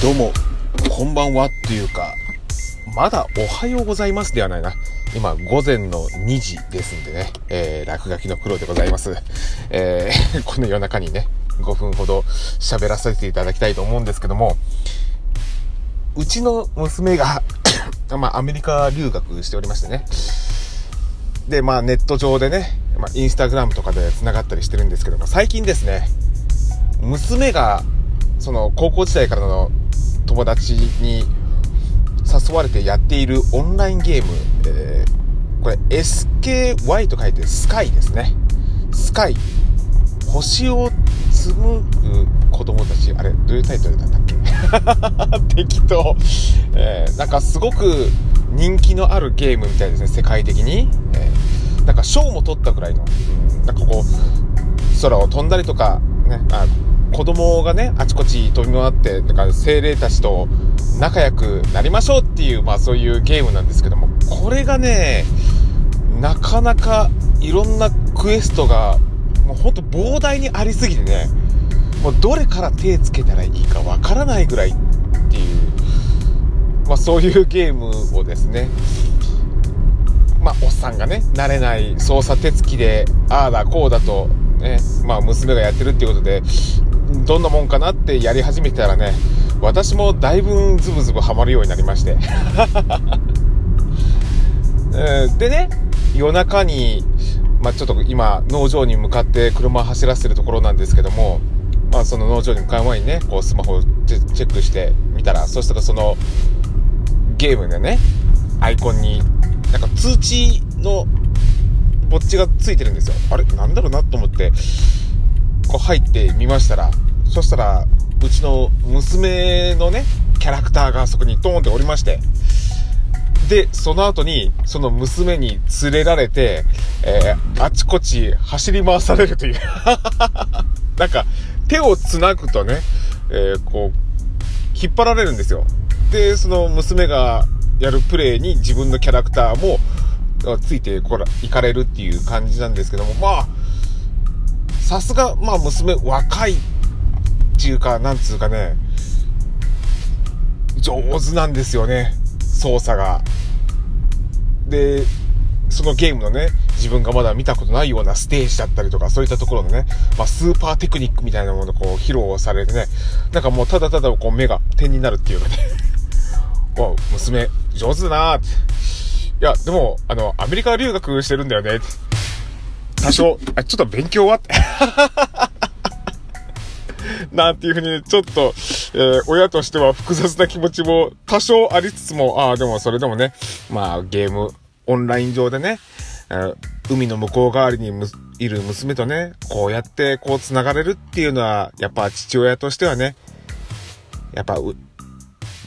どうも、こんばんはっていうか、まだおはようございますではないな。今、午前の2時ですんでね、えー、落書きの黒でございます。えー、この夜中にね、5分ほど喋らせていただきたいと思うんですけども、うちの娘が まあ、アメリカ留学しておりましてね。で、まあ、ネット上でね、まあ、インスタグラムとかで繋がったりしてるんですけども、最近ですね、娘が、その、高校時代からの友達に誘われてやっているオンラインゲーム、えー、これ SKY と書いてスカイですね。スカイ。星を紡ぐ子供たち、あれ、どういうタイトルだったっけ？適当。えー、なんかすごく人気のあるゲームみたいですね、世界的に。えー、なんか賞も取ったぐらいの、うん、なんかこう、空を飛んだりとか、ね、あ子供がね、あちこち飛び回って、なんか精霊たちと仲良くなりましょうっていう、まあそういうゲームなんですけども、これがね、なかなかいろんなクエストが、もうほんと膨大にありすぎてね、もうどれから手つけたらいいかわからないぐらいっていう、まあそういうゲームをですね、まあおっさんがね、慣れない操作手つきで、ああだこうだと、ね、まあ娘がやってるっていうことで、どんなもんかなってやり始めたらね、私もだいぶズブズブハマるようになりまして。でね、夜中に、まあ、ちょっと今、農場に向かって車を走らせてるところなんですけども、まあ、その農場に向かう前にね、こうスマホをチェックしてみたら、そしたらその、ゲームでね、アイコンに、なんか通知の、ぼっちがついてるんですよ。あれ？なんだろうなと思って、こう入ってみましたら、そしたら、うちの娘のね、キャラクターがそこにドーンっておりまして、で、その後に、その娘に連れられて、えー、あちこち走り回されるという なんか、手を繋ぐとね、えー、こう、引っ張られるんですよ。で、その娘がやるプレイに自分のキャラクターも、ついてこら、行かれるっていう感じなんですけども、まあ、さすが、まあ娘若いっていうか、なんつうかね、上手なんですよね、操作が。で、そのゲームのね、自分がまだ見たことないようなステージだったりとか、そういったところのね、まあ、スーパーテクニックみたいなものをこう披露されてね、なんかもうただただこう目が点になるっていうかね、わ、娘、上手だなーって。いや、でも、あの、アメリカ留学してるんだよね。多少、あ、ちょっと勉強は？って。なんていうふうにね、ちょっと、えー、親としては複雑な気持ちも多少ありつつも、ああ、でもそれでもね、まあゲーム、オンライン上でね、えー、海の向こう側にいる娘とね、こうやってこう繋がれるっていうのは、やっぱ父親としてはね、やっぱ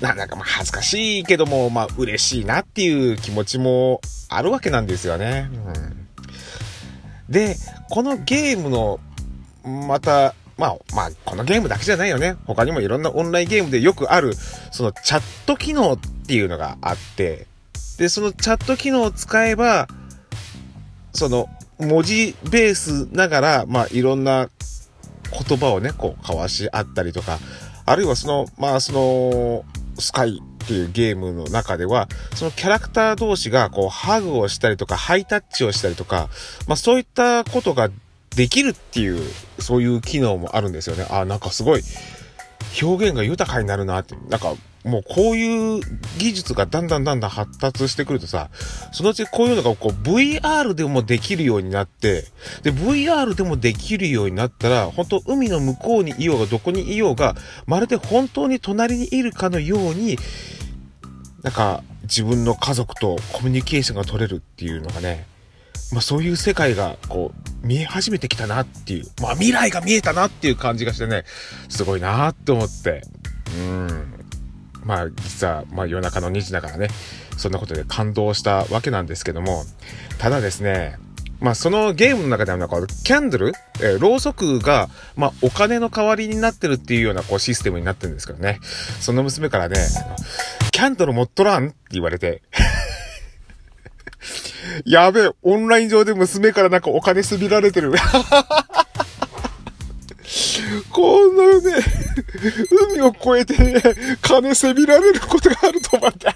なんだかまあ恥ずかしいけども、まあ嬉しいなっていう気持ちもあるわけなんですよね。うんで、このゲームの、また、まあ、まあ、このゲームだけじゃないよね。他にもいろんなオンラインゲームでよくある、そのチャット機能っていうのがあって、で、そのチャット機能を使えば、その、文字ベースながら、まあ、いろんな言葉をね、こう、交わし合ったりとか、あるいはその、まあ、その、スカイっていうゲームの中では、そのキャラクター同士がこうハグをしたりとか、ハイタッチをしたりとか、まあそういったことができるっていう、そういう機能もあるんですよね。あ、なんかすごい、表現が豊かになるなって。なんか、もうこういう技術がだんだんだんだん発達してくるとさ、そのうちこういうのがこう VR でもできるようになって、で、VR でもできるようになったら、本当海の向こうにいようがどこにいようが、まるで本当に隣にいるかのように、なんか自分の家族とコミュニケーションが取れるっていうのがね、まあそういう世界がこう見え始めてきたなっていう、まあ未来が見えたなっていう感じがしてね、すごいなって思って、うん。まあ実は、まあ夜中の2時だからね、そんなことで感動したわけなんですけども、ただですね、まあそのゲームの中ではなんか、キャンドル、えー、ろうそくが、まあお金の代わりになってるっていうようなこうシステムになってるんですけどね。その娘からね、キャンドル持っとらんって言われて。やべえ、オンライン上で娘からなんかお金すびられてる。海を越えてね、金せびられることがあると思って。